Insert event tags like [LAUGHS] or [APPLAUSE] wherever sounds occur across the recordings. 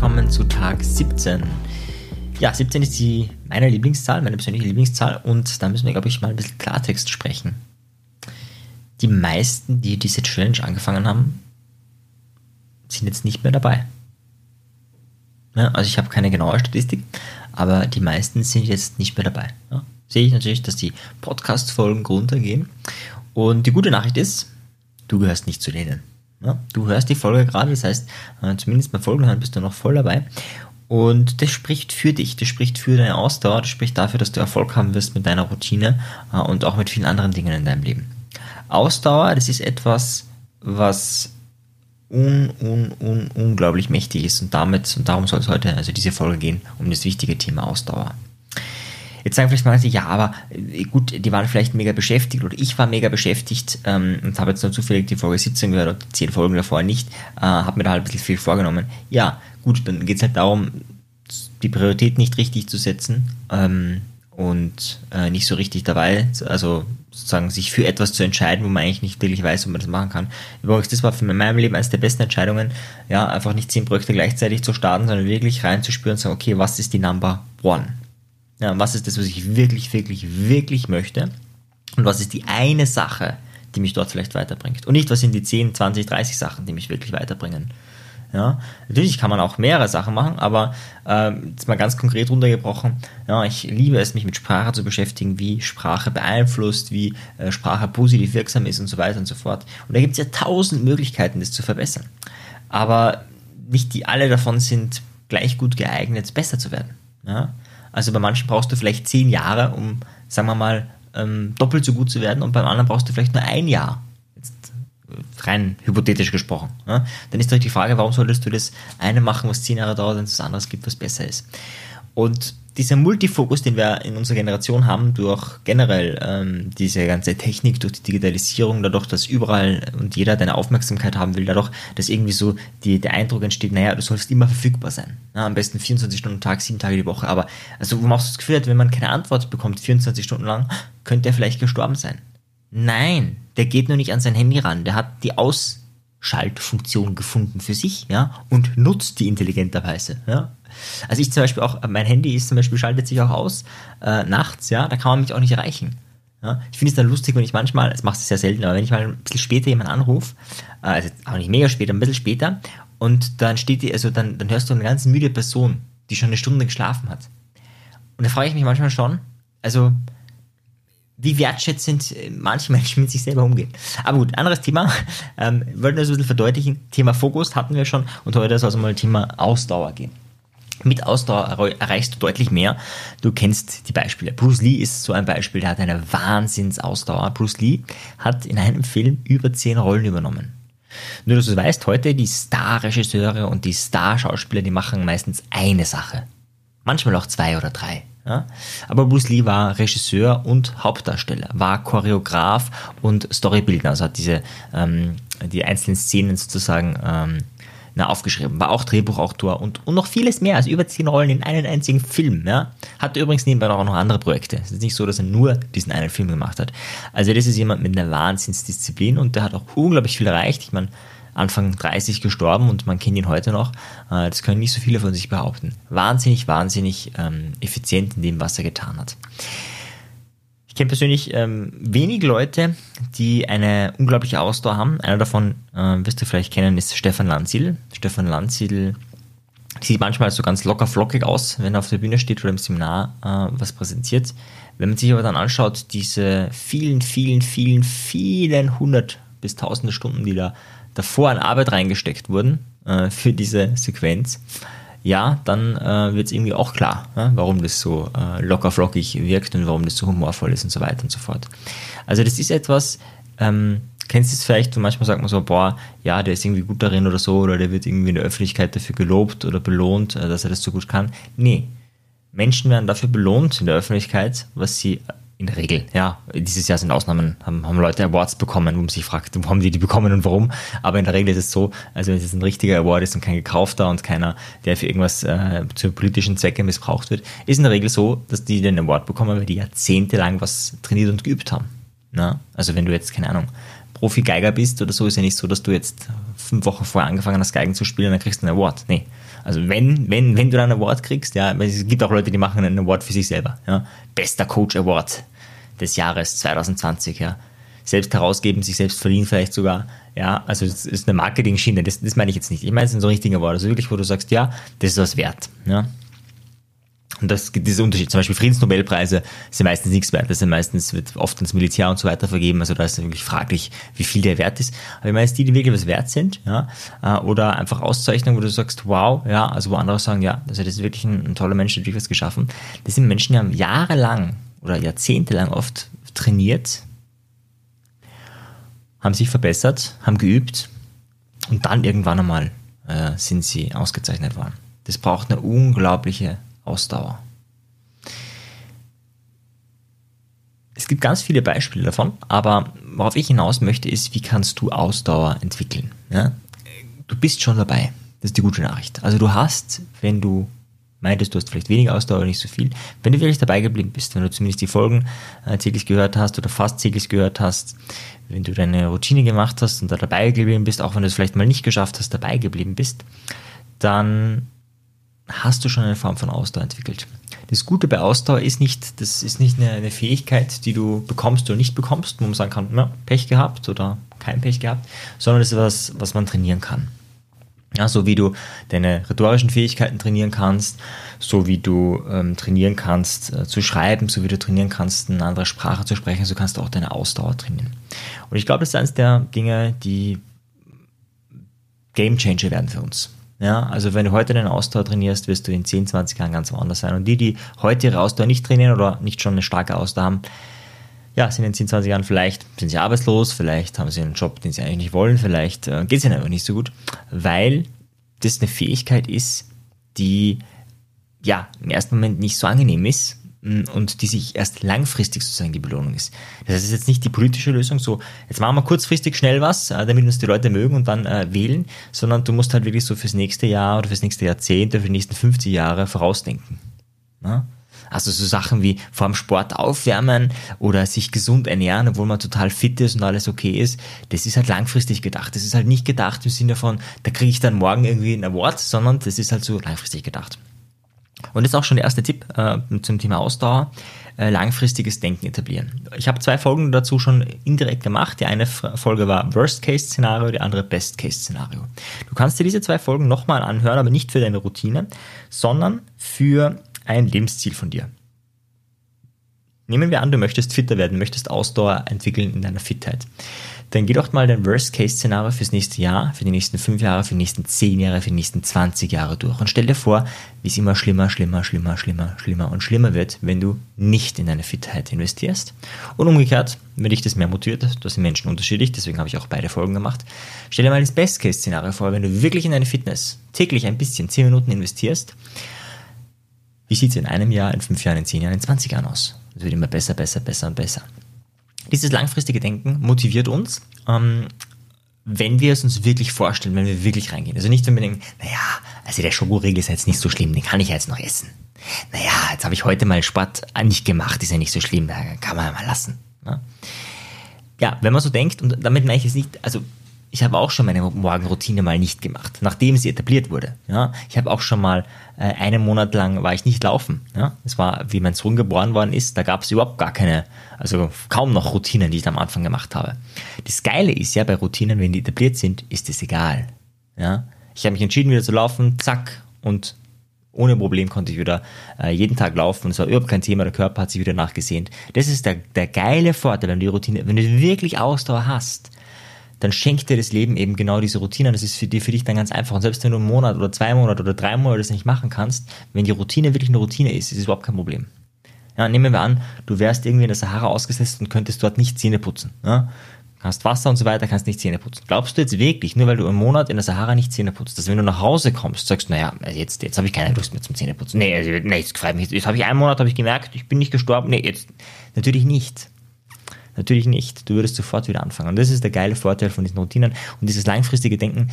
willkommen zu Tag 17. Ja, 17 ist die meine Lieblingszahl, meine persönliche Lieblingszahl und da müssen wir, glaube ich, mal ein bisschen Klartext sprechen. Die meisten, die diese Challenge angefangen haben, sind jetzt nicht mehr dabei. Ja, also ich habe keine genaue Statistik, aber die meisten sind jetzt nicht mehr dabei. Ja, sehe ich natürlich, dass die Podcast-Folgen runtergehen. Und die gute Nachricht ist, du gehörst nicht zu denen. Ja, du hörst die Folge gerade, das heißt, zumindest beim Folgenhören bist du noch voll dabei. Und das spricht für dich, das spricht für deine Ausdauer, das spricht dafür, dass du Erfolg haben wirst mit deiner Routine äh, und auch mit vielen anderen Dingen in deinem Leben. Ausdauer, das ist etwas, was un, un, un, unglaublich mächtig ist und damit, und darum soll es heute, also diese Folge gehen, um das wichtige Thema Ausdauer. Jetzt sagen vielleicht manche, ja, aber äh, gut, die waren vielleicht mega beschäftigt oder ich war mega beschäftigt ähm, und habe jetzt nur zufällig die Folge 17 gehört oder 10 Folgen davor nicht, äh, habe mir da halt ein bisschen viel vorgenommen. Ja, gut, dann geht es halt darum, die Priorität nicht richtig zu setzen ähm, und äh, nicht so richtig dabei, also sozusagen sich für etwas zu entscheiden, wo man eigentlich nicht wirklich weiß, ob man das machen kann. Übrigens, das war für meinem Leben eines der besten Entscheidungen, ja, einfach nicht zehn Projekte gleichzeitig zu starten, sondern wirklich reinzuspüren und sagen, okay, was ist die Number One? Ja, was ist das, was ich wirklich, wirklich, wirklich möchte? Und was ist die eine Sache, die mich dort vielleicht weiterbringt? Und nicht, was sind die 10, 20, 30 Sachen, die mich wirklich weiterbringen? Ja, natürlich kann man auch mehrere Sachen machen, aber äh, jetzt mal ganz konkret runtergebrochen, ja, ich liebe es, mich mit Sprache zu beschäftigen, wie Sprache beeinflusst, wie äh, Sprache positiv wirksam ist und so weiter und so fort. Und da gibt es ja tausend Möglichkeiten, das zu verbessern. Aber nicht die alle davon sind gleich gut geeignet, besser zu werden. Ja? Also bei manchen brauchst du vielleicht zehn Jahre, um, sagen wir mal, ähm, doppelt so gut zu werden und beim anderen brauchst du vielleicht nur ein Jahr. Jetzt äh, rein hypothetisch gesprochen. Ja? Dann ist doch die Frage, warum solltest du das eine machen, was zehn Jahre dauert, wenn es das anderes gibt, was besser ist. Und dieser Multifokus, den wir in unserer Generation haben, durch generell ähm, diese ganze Technik, durch die Digitalisierung, dadurch, dass überall und jeder deine Aufmerksamkeit haben will, dadurch, dass irgendwie so die, der Eindruck entsteht, naja, du sollst immer verfügbar sein. Ja, am besten 24 Stunden am Tag, sieben Tage die Woche. Aber also wo man auch das Gefühl hat, wenn man keine Antwort bekommt, 24 Stunden lang, könnte er vielleicht gestorben sein. Nein, der geht nur nicht an sein Handy ran. Der hat die Ausschaltfunktion gefunden für sich, ja, und nutzt die intelligenterweise, ja. Also ich zum Beispiel auch, mein Handy ist zum Beispiel, schaltet sich auch aus äh, nachts, ja, da kann man mich auch nicht erreichen. Ja, ich finde es dann lustig, wenn ich manchmal, das macht es sehr selten, aber wenn ich mal ein bisschen später jemanden anrufe, äh, also auch nicht mega später, ein bisschen später, und dann steht die, also dann, dann hörst du eine ganz müde Person, die schon eine Stunde geschlafen hat. Und da frage ich mich manchmal schon, also wie wertschätzend äh, manche [LAUGHS] Menschen mit sich selber umgehen. Aber gut, anderes Thema. [LAUGHS] Ähm, wollten wir so ein bisschen verdeutlichen. Thema Fokus hatten wir schon und heute soll es mal Thema Ausdauer gehen. Mit Ausdauer erreichst du deutlich mehr. Du kennst die Beispiele. Bruce Lee ist so ein Beispiel, der hat eine Wahnsinnsausdauer. Bruce Lee hat in einem Film über zehn Rollen übernommen. Nur, dass du weißt, heute die Star-Regisseure und die Star-Schauspieler, die machen meistens eine Sache. Manchmal auch zwei oder drei. Ja? Aber Bruce Lee war Regisseur und Hauptdarsteller, war Choreograf und Storybildner, also hat diese, ähm, die einzelnen Szenen sozusagen ähm, na, aufgeschrieben. War auch Drehbuchautor und, und noch vieles mehr, also über zehn Rollen in einen einzigen Film. Ja. Hatte übrigens nebenbei auch noch andere Projekte. Es ist nicht so, dass er nur diesen einen Film gemacht hat. Also das ist jemand mit einer Wahnsinnsdisziplin und der hat auch unglaublich viel erreicht. Ich meine, Anfang 30 gestorben und man kennt ihn heute noch. Äh, das können nicht so viele von sich behaupten. Wahnsinnig, wahnsinnig ähm, effizient in dem, was er getan hat kenne persönlich ähm, wenig Leute, die eine unglaubliche Ausdauer haben. Einer davon, äh, wirst du vielleicht kennen, ist Stefan Landsiedel. Stefan Landsiedel sieht manchmal so ganz locker flockig aus, wenn er auf der Bühne steht oder im Seminar äh, was präsentiert. Wenn man sich aber dann anschaut, diese vielen, vielen, vielen, vielen hundert bis tausende Stunden, die da davor an Arbeit reingesteckt wurden äh, für diese Sequenz, ja, dann äh, wird es irgendwie auch klar, ja, warum das so äh, locker flockig wirkt und warum das so humorvoll ist und so weiter und so fort. Also das ist etwas, ähm, kennst du es vielleicht, und manchmal sagt man so, boah, ja, der ist irgendwie gut darin oder so, oder der wird irgendwie in der Öffentlichkeit dafür gelobt oder belohnt, äh, dass er das so gut kann. Nee, Menschen werden dafür belohnt in der Öffentlichkeit, was sie in der Regel, ja. Dieses Jahr sind Ausnahmen, haben, haben Leute Awards bekommen, wo man sich fragt, wo haben die die bekommen und warum. Aber in der Regel ist es so, also wenn es ein richtiger Award ist und kein gekaufter und keiner, der für irgendwas äh, zu politischen Zwecken missbraucht wird, ist in der Regel so, dass die den Award bekommen, weil die jahrzehntelang was trainiert und geübt haben. Na? Also wenn du jetzt, keine Ahnung, Profi-Geiger bist oder so, ist ja nicht so, dass du jetzt fünf Wochen vorher angefangen hast, Geigen zu spielen, dann kriegst du einen Award. Nee. Also wenn, wenn, wenn du dann einen Award kriegst, ja, es gibt auch Leute, die machen einen Award für sich selber. Ja. Bester Coach Award des Jahres 2020, ja. Selbst herausgeben, sich selbst verliehen vielleicht sogar. Ja, also es ist eine Marketing-Schiene, das, das meine ich jetzt nicht. Ich meine, es sind so richtige Award. Also wirklich, wo du sagst, ja, das ist was wert. Ja. Und das gibt dieser Unterschied. Zum Beispiel Friedensnobelpreise sind meistens nichts wert. Das sind meistens, wird oft ins Militär und so weiter vergeben. Also da ist wirklich fraglich, wie viel der wert ist. Aber ich meine, die, die wirklich was wert sind, ja, äh, oder einfach Auszeichnungen, wo du sagst, wow, ja, also wo andere sagen, ja, das ist wirklich ein, ein toller Mensch, der hat wirklich was geschaffen. Das sind Menschen, die haben jahrelang oder jahrzehntelang oft trainiert, haben sich verbessert, haben geübt und dann irgendwann einmal äh, sind sie ausgezeichnet worden. Das braucht eine unglaubliche Ausdauer. Es gibt ganz viele Beispiele davon, aber worauf ich hinaus möchte, ist, wie kannst du Ausdauer entwickeln? Ja? Du bist schon dabei. Das ist die gute Nachricht. Also du hast, wenn du meintest, du hast vielleicht weniger Ausdauer, nicht so viel, wenn du wirklich dabei geblieben bist, wenn du zumindest die Folgen äh, täglich gehört hast oder fast täglich gehört hast, wenn du deine Routine gemacht hast und da dabei geblieben bist, auch wenn du es vielleicht mal nicht geschafft hast, dabei geblieben bist, dann hast du schon eine Form von Ausdauer entwickelt. Das Gute bei Ausdauer ist nicht, das ist nicht eine, eine Fähigkeit, die du bekommst oder nicht bekommst, wo man sagen kann, na, Pech gehabt oder kein Pech gehabt, sondern das ist was, was man trainieren kann. Ja, so wie du deine rhetorischen Fähigkeiten trainieren kannst, so wie du ähm, trainieren kannst äh, zu schreiben, so wie du trainieren kannst, eine andere Sprache zu sprechen, so kannst du auch deine Ausdauer trainieren. Und ich glaube, das ist eines der Dinge, die Game Changer werden für uns. Ja, also wenn du heute den Ausdauer trainierst, wirst du in 10, 20 Jahren ganz woanders sein. Und die, die heute ihre Ausdauer nicht trainieren oder nicht schon eine starke Ausdauer haben, ja, sind in 10, 20 Jahren vielleicht, sind sie arbeitslos, vielleicht haben sie einen Job, den sie eigentlich nicht wollen, vielleicht äh, geht es ihnen einfach nicht so gut, weil das eine Fähigkeit ist, die ja im ersten Moment nicht so angenehm ist, und die sich erst langfristig sozusagen die Belohnung ist. Das heißt, es ist jetzt nicht die politische Lösung, so jetzt machen wir kurzfristig schnell was, äh, damit uns die Leute mögen und dann äh, wählen, sondern du musst halt wirklich so fürs nächste Jahr oder fürs nächste Jahrzehnt oder für die nächsten 50 Jahre vorausdenken. Ja? Also so Sachen wie vorm Sport aufwärmen oder sich gesund ernähren, obwohl man total fit ist und alles okay ist, das ist halt langfristig gedacht. Das ist halt nicht gedacht im Sinne von, da kriege ich dann morgen irgendwie ein Award, sondern das ist halt so langfristig gedacht. Und ist auch schon der erste Tipp äh, zum Thema Ausdauer, äh, langfristiges Denken etablieren. Ich habe zwei Folgen dazu schon indirekt gemacht. Die eine Folge war Worst-Case-Szenario, die andere Best-Case-Szenario. Du kannst dir diese zwei Folgen nochmal anhören, aber nicht für deine Routine, sondern für ein Lebensziel von dir. Nehmen wir an, du möchtest fitter werden, möchtest Ausdauer entwickeln in deiner Fitheit dann geh doch mal dein Worst-Case-Szenario fürs nächste Jahr, für die nächsten fünf Jahre, für die nächsten zehn Jahre, für die nächsten 20 Jahre durch und stell dir vor, wie es immer schlimmer, schlimmer, schlimmer, schlimmer, schlimmer und schlimmer wird, wenn du nicht in deine Fitheit investierst. Und umgekehrt, wenn dich das mehr motiviert, das sind Menschen unterschiedlich, deswegen habe ich auch beide Folgen gemacht. Stell dir mal das Best-Case-Szenario vor, wenn du wirklich in deine Fitness täglich ein bisschen, zehn Minuten investierst, wie sieht es in einem Jahr, in fünf Jahren, in zehn Jahren, in 20 Jahren aus? Es wird immer besser, besser, besser und besser. Dieses langfristige Denken motiviert uns, ähm, wenn wir es uns wirklich vorstellen, wenn wir wirklich reingehen. Also nicht, wenn wir denken, naja, also der Schokoriegel ist jetzt nicht so schlimm, den kann ich jetzt noch essen. Naja, jetzt habe ich heute mal Sport nicht gemacht, ist ja nicht so schlimm, kann man ja mal lassen. Ne? Ja, wenn man so denkt, und damit meine ich es nicht, also ich habe auch schon meine Morgenroutine mal nicht gemacht, nachdem sie etabliert wurde. Ja, ich habe auch schon mal äh, einen Monat lang war ich nicht laufen. Ja, es war, wie mein Sohn geboren worden ist, da gab es überhaupt gar keine, also kaum noch Routinen, die ich am Anfang gemacht habe. Das Geile ist ja bei Routinen, wenn die etabliert sind, ist es egal. Ja, ich habe mich entschieden wieder zu laufen, zack und ohne Problem konnte ich wieder äh, jeden Tag laufen. Es war überhaupt kein Thema, der Körper hat sich wieder nachgesehnt. Das ist der, der geile Vorteil an die Routine. Wenn du wirklich Ausdauer hast, dann schenkt dir das Leben eben genau diese Routine. Das ist für, die, für dich dann ganz einfach. Und selbst wenn du einen Monat oder zwei Monate oder drei Monate das nicht machen kannst, wenn die Routine wirklich eine Routine ist, ist es überhaupt kein Problem. Ja, nehmen wir an, du wärst irgendwie in der Sahara ausgesetzt und könntest dort nicht Zähne putzen. Ja? Hast Wasser und so weiter, kannst nicht Zähne putzen. Glaubst du jetzt wirklich, nur weil du einen Monat in der Sahara nicht Zähne putzt, dass wenn du nach Hause kommst, sagst, naja, also jetzt, jetzt habe ich keine Lust mehr zum Zähneputzen. Nee, also, nee jetzt freut mich. Jetzt habe ich einen Monat, habe ich gemerkt, ich bin nicht gestorben. Nee, jetzt natürlich nicht. Natürlich nicht. Du würdest sofort wieder anfangen. Und das ist der geile Vorteil von diesen Routinen. Und dieses langfristige Denken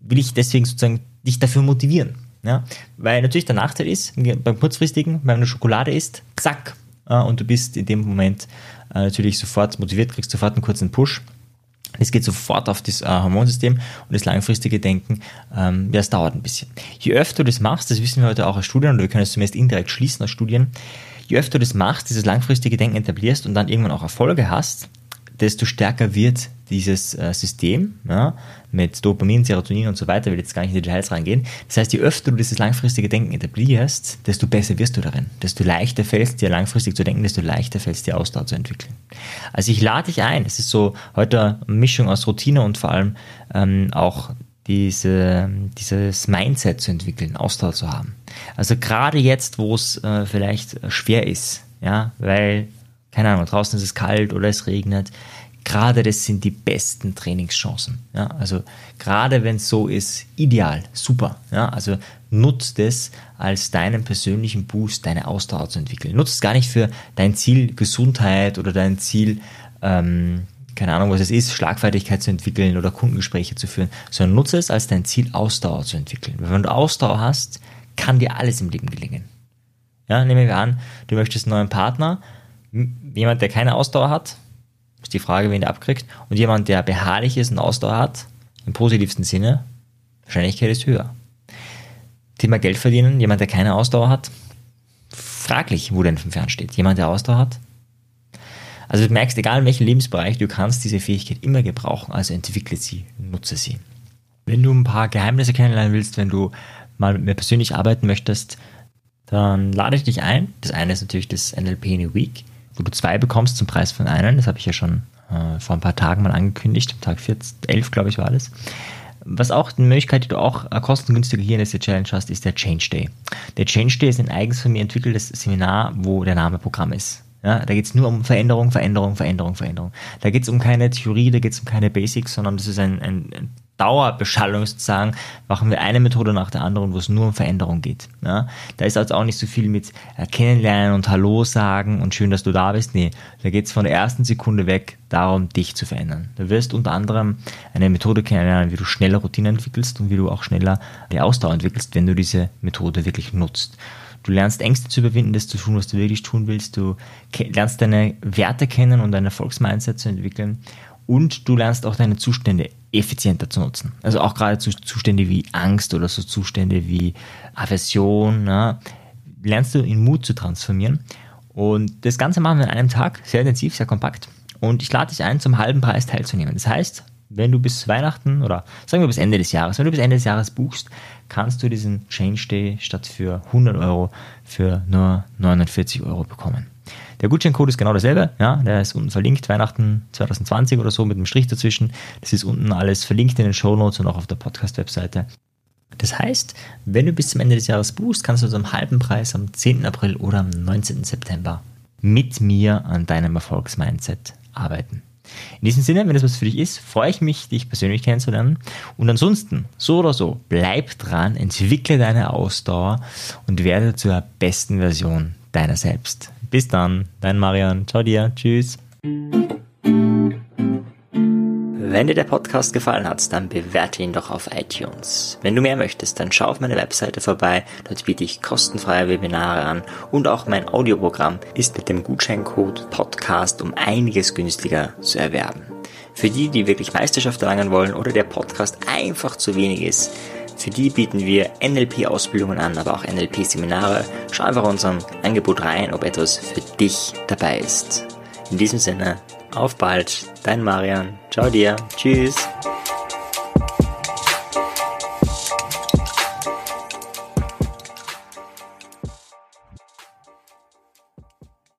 will ich deswegen sozusagen dich dafür motivieren. Ja? Weil natürlich der Nachteil ist, beim kurzfristigen, wenn du Schokolade isst, zack, und du bist in dem Moment äh, natürlich sofort motiviert, kriegst sofort einen kurzen Push. Es geht sofort auf das äh, Hormonsystem und das langfristige Denken, ähm, ja, es dauert ein bisschen. Je öfter du das machst, das wissen wir heute auch aus Studien, oder wir können es zumindest indirekt schließen aus Studien, je öfter du das machst, dieses langfristige Denken etablierst und dann irgendwann auch Erfolge hast, desto stärker wird dieses äh, System ja, mit Dopamin, Serotonin und so weiter, will jetzt gar nicht in die Details reingehen. Das heißt, je öfter du dieses langfristige Denken etablierst, desto besser wirst du darin. Desto leichter fällst dir langfristig zu denken, desto leichter fällst dir Ausdauer zu entwickeln. Also ich lade dich ein. Es ist so heute eine Mischung aus Routine und vor allem ähm, auch diese, dieses Mindset zu entwickeln, Ausdauer zu haben. Also gerade jetzt, wo es äh, vielleicht schwer ist, ja, weil, keine Ahnung, draußen ist es kalt oder es regnet, gerade das sind die besten Trainingschancen. Ja, also gerade wenn es so ist, ideal, super. Ja, also nutzt es als deinen persönlichen Boost, deine Ausdauer zu entwickeln. Nutzt es gar nicht für dein Ziel Gesundheit oder dein Ziel ähm, keine Ahnung, was es ist, Schlagfertigkeit zu entwickeln oder Kundengespräche zu führen, sondern nutze es als dein Ziel, Ausdauer zu entwickeln. Weil wenn du Ausdauer hast, kann dir alles im Leben gelingen. Ja, nehmen wir an, du möchtest einen neuen Partner, jemand, der keine Ausdauer hat, ist die Frage, wen der abkriegt, und jemand, der beharrlich ist und Ausdauer hat, im positivsten Sinne, Wahrscheinlichkeit ist höher. Thema Geld verdienen, jemand, der keine Ausdauer hat, fraglich, wo der in fünf Jahren steht. Jemand, der Ausdauer hat, also du merkst, egal in welchem Lebensbereich, du kannst diese Fähigkeit immer gebrauchen, also entwickle sie, nutze sie. Wenn du ein paar Geheimnisse kennenlernen willst, wenn du mal mit mir persönlich arbeiten möchtest, dann lade ich dich ein. Das eine ist natürlich das NLP in a Week, wo du zwei bekommst zum Preis von einem. Das habe ich ja schon äh, vor ein paar Tagen mal angekündigt. Am Tag 14, 11, glaube ich, war das. Was auch eine Möglichkeit, die du auch äh, kostengünstiger hier in dieser Challenge hast, ist der Change Day. Der Change Day ist ein eigens von mir entwickeltes Seminar, wo der Name Programm ist. Ja, da geht es nur um Veränderung, Veränderung, Veränderung, Veränderung. Da geht es um keine Theorie, da geht es um keine Basics, sondern das ist ein, ein, ein Dauerbeschallung sozusagen, machen wir eine Methode nach der anderen, wo es nur um Veränderung geht. Ja? Da ist also auch nicht so viel mit äh, Kennenlernen und Hallo sagen und schön, dass du da bist. Nee, da geht es von der ersten Sekunde weg darum, dich zu verändern. Du wirst unter anderem eine Methode kennenlernen, wie du schneller Routine entwickelst und wie du auch schneller die Ausdauer entwickelst, wenn du diese Methode wirklich nutzt. Du lernst Ängste zu überwinden, das zu tun, was du wirklich tun willst. Du lernst deine Werte kennen und dein Erfolgsmindset zu entwickeln. Und du lernst auch deine Zustände effizienter zu nutzen. Also auch gerade Zustände wie Angst oder so Zustände wie Aversion, na, lernst du in Mut zu transformieren. Und das Ganze machen wir in einem Tag, sehr intensiv, sehr kompakt. Und ich lade dich ein, zum halben Preis teilzunehmen. Das heißt, wenn du bis Weihnachten oder sagen wir bis Ende des Jahres, wenn du bis Ende des Jahres buchst, kannst du diesen Change Day statt für 100 Euro für nur 49 Euro bekommen. Der Gutscheincode ist genau derselbe, ja, der ist unten verlinkt, Weihnachten 2020 oder so mit einem Strich dazwischen. Das ist unten alles verlinkt in den Show Notes und auch auf der Podcast-Webseite. Das heißt, wenn du bis zum Ende des Jahres buchst, kannst du zum halben Preis am 10. April oder am 19. September mit mir an deinem Erfolgsmindset arbeiten. In diesem Sinne, wenn das was für dich ist, freue ich mich, dich persönlich kennenzulernen. Und ansonsten, so oder so, bleib dran, entwickle deine Ausdauer und werde zur besten Version deiner selbst. Bis dann, dein Marian. Ciao dir. Tschüss. Wenn dir der Podcast gefallen hat, dann bewerte ihn doch auf iTunes. Wenn du mehr möchtest, dann schau auf meine Webseite vorbei. Dort biete ich kostenfreie Webinare an und auch mein Audioprogramm ist mit dem Gutscheincode Podcast um einiges günstiger zu erwerben. Für die, die wirklich Meisterschaft erlangen wollen oder der Podcast einfach zu wenig ist, für die bieten wir NLP-Ausbildungen an, aber auch NLP-Seminare. Schau einfach unserem Angebot rein, ob etwas für dich dabei ist. In diesem Sinne, auf bald, dein Marian. Ciao dir. Tschüss.